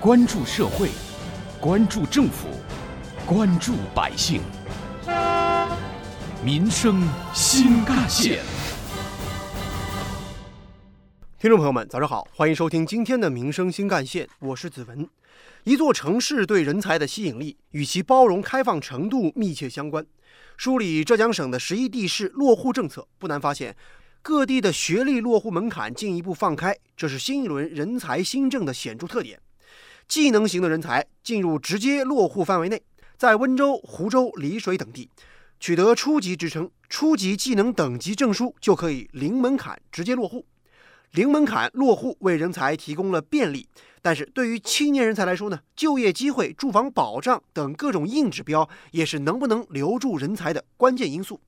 关注社会，关注政府，关注百姓，民生新干线。听众朋友们，早上好，欢迎收听今天的《民生新干线》，我是子文。一座城市对人才的吸引力与其包容开放程度密切相关。梳理浙江省的十一地市落户政策，不难发现，各地的学历落户门槛进一步放开，这是新一轮人才新政的显著特点。技能型的人才进入直接落户范围内，在温州、湖州、丽水等地取得初级职称、初级技能等级证书，就可以零门槛直接落户。零门槛落户为人才提供了便利，但是对于青年人才来说呢，就业机会、住房保障等各种硬指标也是能不能留住人才的关键因素。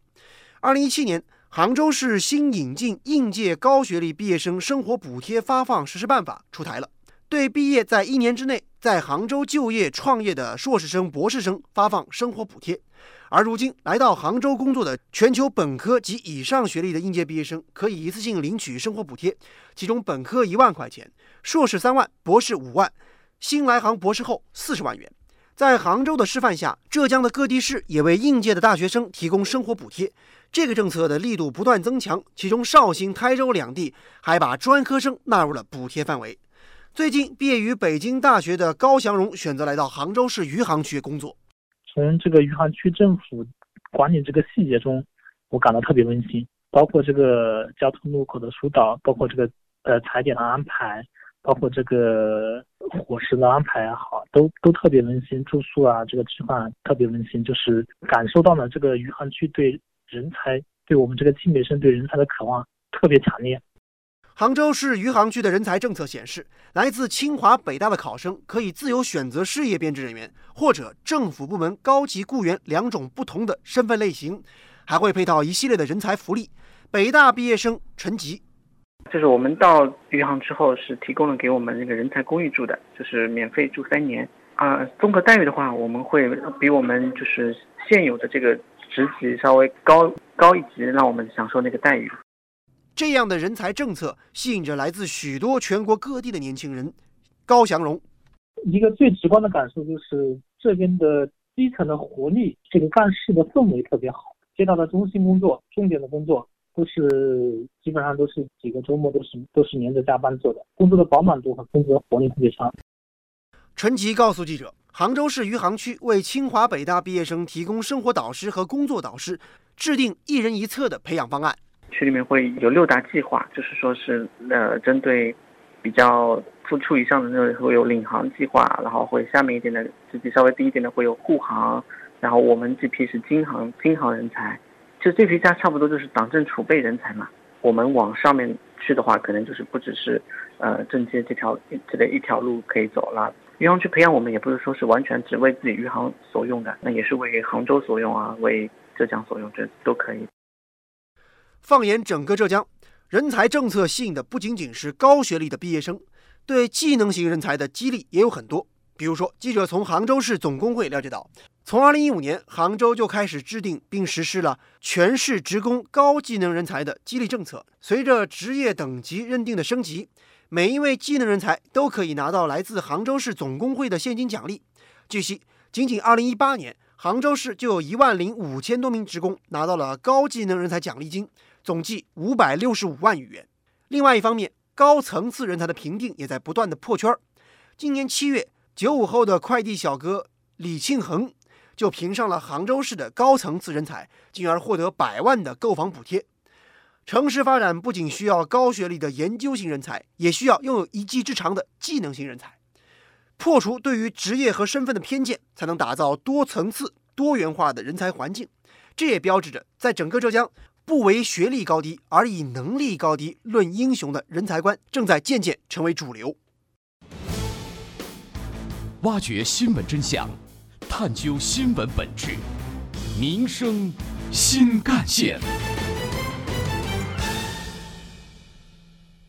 二零一七年，杭州市新引进应届高学历毕业生生活补贴发放实施办法出台了，对毕业在一年之内在杭州就业创业的硕士生、博士生发放生活补贴。而如今来到杭州工作的全球本科及以上学历的应届毕业生，可以一次性领取生活补贴，其中本科一万块钱，硕士三万，博士五万，新来杭博士后四十万元。在杭州的示范下，浙江的各地市也为应届的大学生提供生活补贴。这个政策的力度不断增强，其中绍兴、台州两地还把专科生纳入了补贴范围。最近毕业于北京大学的高祥荣选择来到杭州市余杭区工作。从这个余杭区政府管理这个细节中，我感到特别温馨。包括这个交通路口的疏导，包括这个呃踩点的安排，包括这个伙食的安排也好，都都特别温馨。住宿啊，这个吃饭特别温馨，就是感受到了这个余杭区对人才，对我们这个青北生对人才的渴望特别强烈。杭州市余杭区的人才政策显示，来自清华、北大的考生可以自由选择事业编制人员或者政府部门高级雇员两种不同的身份类型，还会配套一系列的人才福利。北大毕业生陈吉，就是我们到余杭之后是提供了给我们那个人才公寓住的，就是免费住三年啊。综合待遇的话，我们会比我们就是现有的这个职级稍微高高一级，让我们享受那个待遇。这样的人才政策吸引着来自许多全国各地的年轻人。高祥荣，一个最直观的感受就是这边的基层的活力，这个干事的氛围特别好。街道的中心工作、重点的工作，都是基本上都是几个周末都是都是连着加班做的，工作的饱满度和工作的活力特别强。陈吉告诉记者，杭州市余杭区为清华、北大毕业生提供生活导师和工作导师，制定一人一策的培养方案。区里面会有六大计划，就是说是呃针对比较付出以上的那会有领航计划，然后会下面一点的职级稍微低一点的会有护航，然后我们这批是京航京航人才，就这批加差不多就是党政储备人才嘛。我们往上面去的话，可能就是不只是呃政界这条这的一条路可以走了。余杭区培养我们也不是说是完全只为自己余杭所用的，那也是为杭州所用啊，为浙江所用，这都可以。放眼整个浙江，人才政策吸引的不仅仅是高学历的毕业生，对技能型人才的激励也有很多。比如说，记者从杭州市总工会了解到，从2015年，杭州就开始制定并实施了全市职工高技能人才的激励政策。随着职业等级认定的升级，每一位技能人才都可以拿到来自杭州市总工会的现金奖励。据悉，仅仅2018年，杭州市就有一万零五千多名职工拿到了高技能人才奖励金。总计五百六十五万余元。另外一方面，高层次人才的评定也在不断的破圈儿。今年七月，九五后的快递小哥李庆恒就评上了杭州市的高层次人才，进而获得百万的购房补贴。城市发展不仅需要高学历的研究型人才，也需要拥有一技之长的技能型人才。破除对于职业和身份的偏见，才能打造多层次、多元化的人才环境。这也标志着，在整个浙江。不为学历高低，而以能力高低论英雄的人才观，正在渐渐成为主流。挖掘新闻真相，探究新闻本质，民生新干线。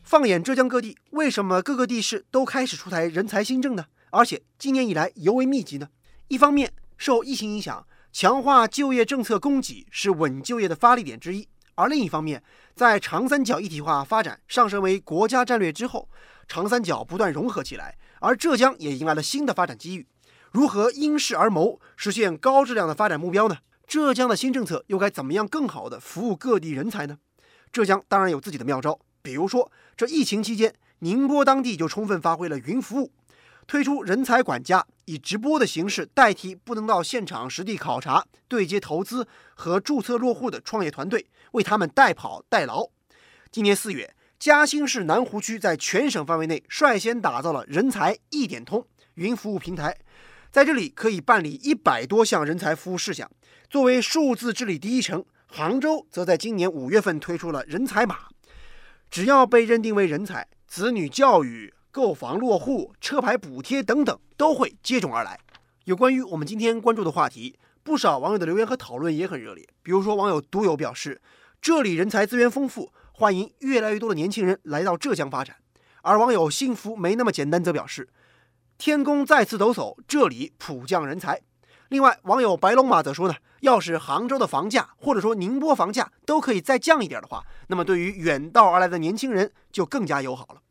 放眼浙江各地，为什么各个地市都开始出台人才新政呢？而且今年以来尤为密集呢？一方面受疫情影响。强化就业政策供给是稳就业的发力点之一，而另一方面，在长三角一体化发展上升为国家战略之后，长三角不断融合起来，而浙江也迎来了新的发展机遇。如何因势而谋，实现高质量的发展目标呢？浙江的新政策又该怎么样更好地服务各地人才呢？浙江当然有自己的妙招，比如说这疫情期间，宁波当地就充分发挥了云服务，推出人才管家，以直播的形式代替不能到现场实地考察、对接投资和注册落户的创业团队，为他们代跑代劳。今年四月，嘉兴市南湖区在全省范围内率先打造了人才一点通云服务平台。在这里可以办理一百多项人才服务事项。作为数字治理第一城，杭州则在今年五月份推出了人才码，只要被认定为人才，子女教育、购房落户、车牌补贴等等都会接踵而来。有关于我们今天关注的话题，不少网友的留言和讨论也很热烈。比如说，网友独有表示，这里人才资源丰富，欢迎越来越多的年轻人来到浙江发展。而网友幸福没那么简单则表示。天宫再次抖擞，这里普降人才。另外，网友白龙马则说呢，要是杭州的房价或者说宁波房价都可以再降一点的话，那么对于远道而来的年轻人就更加友好了。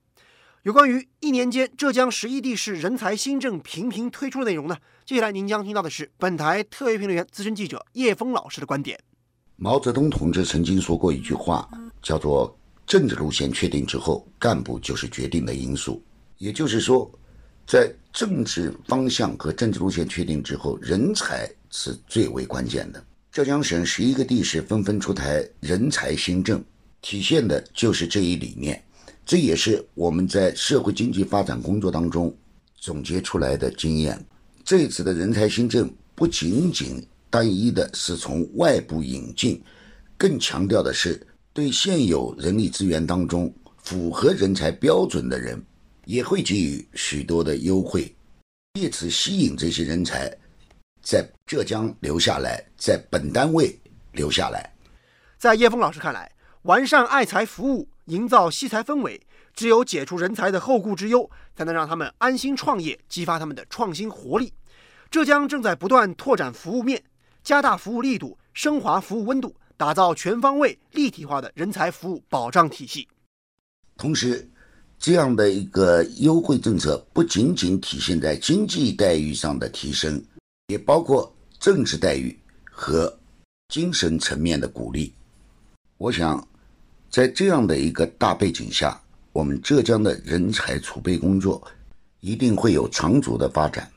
有关于一年间浙江十一地市人才新政频频推出的内容呢？接下来您将听到的是本台特约评论员、资深记者叶峰老师的观点。毛泽东同志曾经说过一句话，叫做“政治路线确定之后，干部就是决定的因素”，也就是说。在政治方向和政治路线确定之后，人才是最为关键的。浙江省十一个地市纷纷出台人才新政，体现的就是这一理念。这也是我们在社会经济发展工作当中总结出来的经验。这次的人才新政不仅仅单一的是从外部引进，更强调的是对现有人力资源当中符合人才标准的人。也会给予许多的优惠，借此吸引这些人才在浙江留下来，在本单位留下来。在叶峰老师看来，完善爱才服务，营造惜才氛围，只有解除人才的后顾之忧，才能让他们安心创业，激发他们的创新活力。浙江正在不断拓展服务面，加大服务力度，升华服务温度，打造全方位立体化的人才服务保障体系。同时，这样的一个优惠政策，不仅仅体现在经济待遇上的提升，也包括政治待遇和精神层面的鼓励。我想，在这样的一个大背景下，我们浙江的人才储备工作一定会有长足的发展。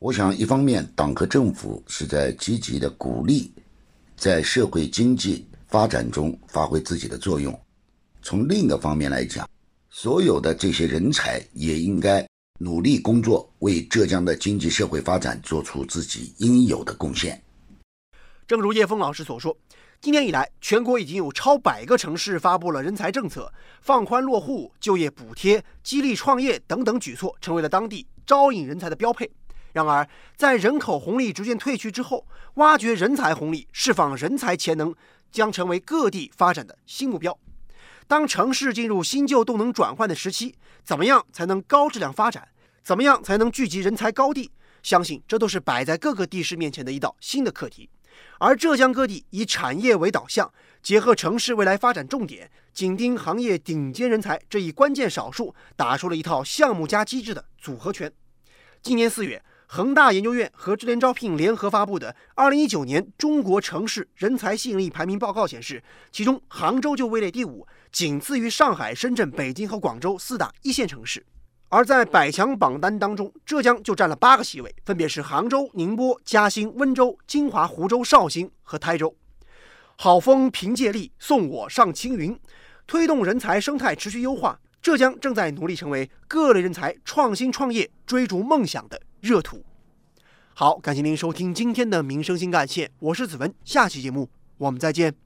我想，一方面，党和政府是在积极的鼓励在社会经济发展中发挥自己的作用；从另一个方面来讲，所有的这些人才也应该努力工作，为浙江的经济社会发展做出自己应有的贡献。正如叶峰老师所说，今年以来，全国已经有超百个城市发布了人才政策，放宽落户、就业补贴、激励创业等等举措，成为了当地招引人才的标配。然而，在人口红利逐渐退去之后，挖掘人才红利、释放人才潜能，将成为各地发展的新目标。当城市进入新旧动能转换的时期，怎么样才能高质量发展？怎么样才能聚集人才高地？相信这都是摆在各个地市面前的一道新的课题。而浙江各地以产业为导向，结合城市未来发展重点，紧盯行业顶尖人才这一关键少数，打出了一套项目加机制的组合拳。今年四月。恒大研究院和智联招聘联合发布的《二零一九年中国城市人才吸引力排名报告》显示，其中杭州就位列第五，仅次于上海、深圳、北京和广州四大一线城市。而在百强榜单当中，浙江就占了八个席位，分别是杭州、宁波、嘉兴、温州、金华、湖州、绍兴和台州。好风凭借力，送我上青云，推动人才生态持续优化。浙江正在努力成为各类人才创新创业、追逐梦想的。热土，好，感谢您收听今天的《民生新干线》，我是子文，下期节目我们再见。